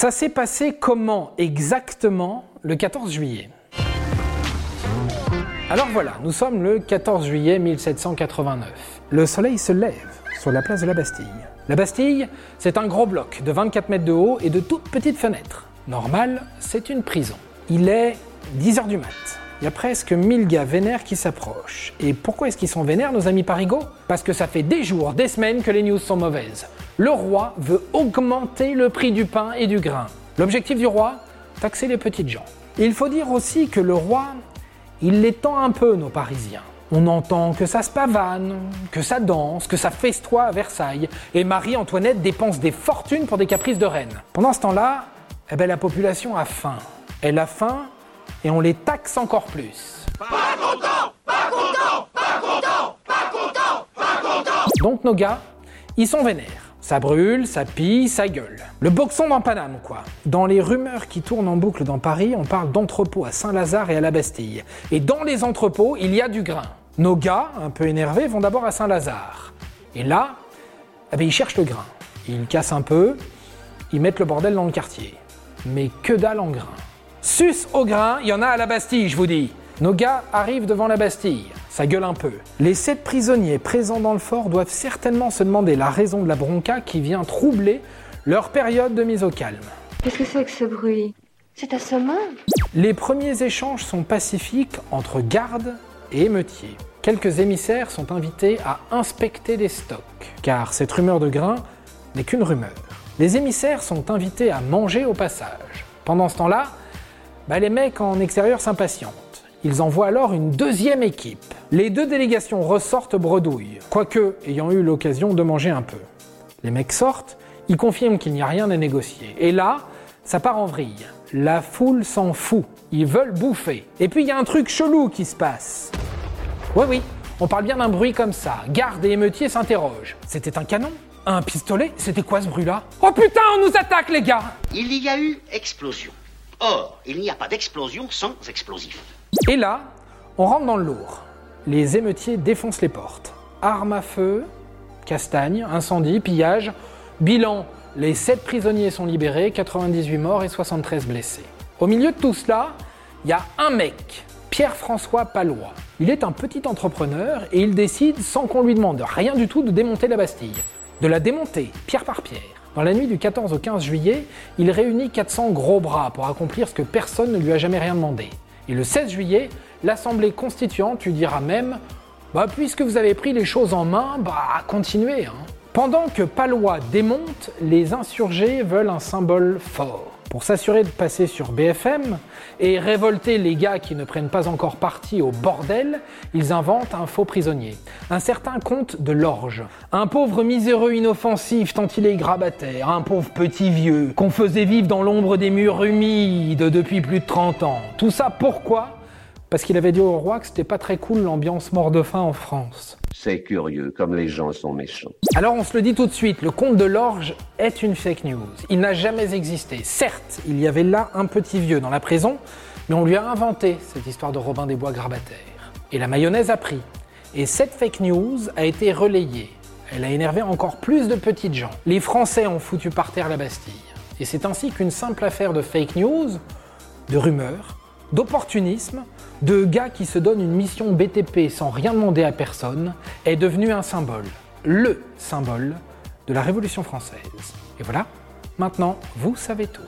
Ça s'est passé comment exactement le 14 juillet? Alors voilà, nous sommes le 14 juillet 1789. Le soleil se lève sur la place de la Bastille. La Bastille, c'est un gros bloc de 24 mètres de haut et de toutes petites fenêtres. Normal, c'est une prison. Il est 10h du mat. Il y a presque 1000 gars vénères qui s'approchent. Et pourquoi est-ce qu'ils sont vénères, nos amis parigots? Parce que ça fait des jours, des semaines que les news sont mauvaises. Le roi veut augmenter le prix du pain et du grain. L'objectif du roi? Taxer les petites gens. il faut dire aussi que le roi, il les tend un peu, nos Parisiens. On entend que ça se pavane, que ça danse, que ça festoie à Versailles. Et Marie-Antoinette dépense des fortunes pour des caprices de reine. Pendant ce temps-là, eh ben, la population a faim. Elle a faim et on les taxe encore plus. Pas content, pas content, pas content, pas content, pas content. Donc nos gars, ils sont vénères. Ça brûle, ça pille, ça gueule. Le boxon dans Paname, quoi. Dans les rumeurs qui tournent en boucle dans Paris, on parle d'entrepôts à Saint-Lazare et à la Bastille. Et dans les entrepôts, il y a du grain. Nos gars, un peu énervés, vont d'abord à Saint-Lazare. Et là, eh ben, ils cherchent le grain. Ils cassent un peu, ils mettent le bordel dans le quartier. Mais que dalle en grain. Sus au grain, il y en a à la Bastille, je vous dis. Nos gars arrivent devant la Bastille. Ça gueule un peu. Les sept prisonniers présents dans le fort doivent certainement se demander la raison de la bronca qui vient troubler leur période de mise au calme. Qu'est-ce que c'est que ce bruit? C'est assommant. Les premiers échanges sont pacifiques entre gardes et émeutiers. Quelques émissaires sont invités à inspecter les stocks, car cette rumeur de grain n'est qu'une rumeur. Les émissaires sont invités à manger au passage. Pendant ce temps-là, bah, les mecs en extérieur s'impatientent. Ils envoient alors une deuxième équipe. Les deux délégations ressortent bredouille, quoique ayant eu l'occasion de manger un peu. Les mecs sortent, ils confirment qu'il n'y a rien à négocier. Et là, ça part en vrille. La foule s'en fout. Ils veulent bouffer. Et puis il y a un truc chelou qui se passe. Oui, oui, on parle bien d'un bruit comme ça. Garde et émeutiers s'interrogent. C'était un canon? Un pistolet? C'était quoi ce bruit-là? Oh putain, on nous attaque les gars Il y a eu explosion. Or, il n'y a pas d'explosion sans explosif. Et là, on rentre dans le lourd. Les émeutiers défoncent les portes. Armes à feu, castagne, incendie, pillage. Bilan, les 7 prisonniers sont libérés, 98 morts et 73 blessés. Au milieu de tout cela, il y a un mec, Pierre-François Palois. Il est un petit entrepreneur et il décide, sans qu'on lui demande rien du tout, de démonter la Bastille. De la démonter, pierre par pierre. Dans la nuit du 14 au 15 juillet, il réunit 400 gros bras pour accomplir ce que personne ne lui a jamais rien demandé. Et le 16 juillet, l'Assemblée constituante lui dira même Bah, puisque vous avez pris les choses en main, bah, continuez. Hein. Pendant que Palois démonte, les insurgés veulent un symbole fort. Pour s'assurer de passer sur BFM et révolter les gars qui ne prennent pas encore parti au bordel, ils inventent un faux prisonnier. Un certain comte de l'Orge. Un pauvre miséreux inoffensif tant il est grabataire. Un pauvre petit vieux qu'on faisait vivre dans l'ombre des murs humides depuis plus de 30 ans. Tout ça pourquoi? Parce qu'il avait dit au roi que c'était pas très cool l'ambiance mort de faim en France. C'est curieux, comme les gens sont méchants. Alors on se le dit tout de suite, le comte de l'Orge est une fake news. Il n'a jamais existé. Certes, il y avait là un petit vieux dans la prison, mais on lui a inventé cette histoire de Robin des Bois grabataire. Et la mayonnaise a pris. Et cette fake news a été relayée. Elle a énervé encore plus de petites gens. Les Français ont foutu par terre la Bastille. Et c'est ainsi qu'une simple affaire de fake news, de rumeurs, d'opportunisme, de gars qui se donnent une mission BTP sans rien demander à personne, est devenu un symbole, le symbole de la Révolution française. Et voilà, maintenant, vous savez tout.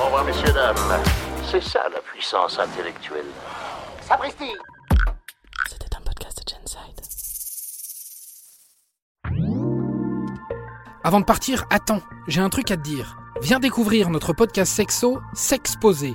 Au revoir, messieurs, dames. C'est ça la puissance intellectuelle. Sapristi C'était un podcast de Genside. Avant de partir, attends, j'ai un truc à te dire. Viens découvrir notre podcast sexo, S'exposer.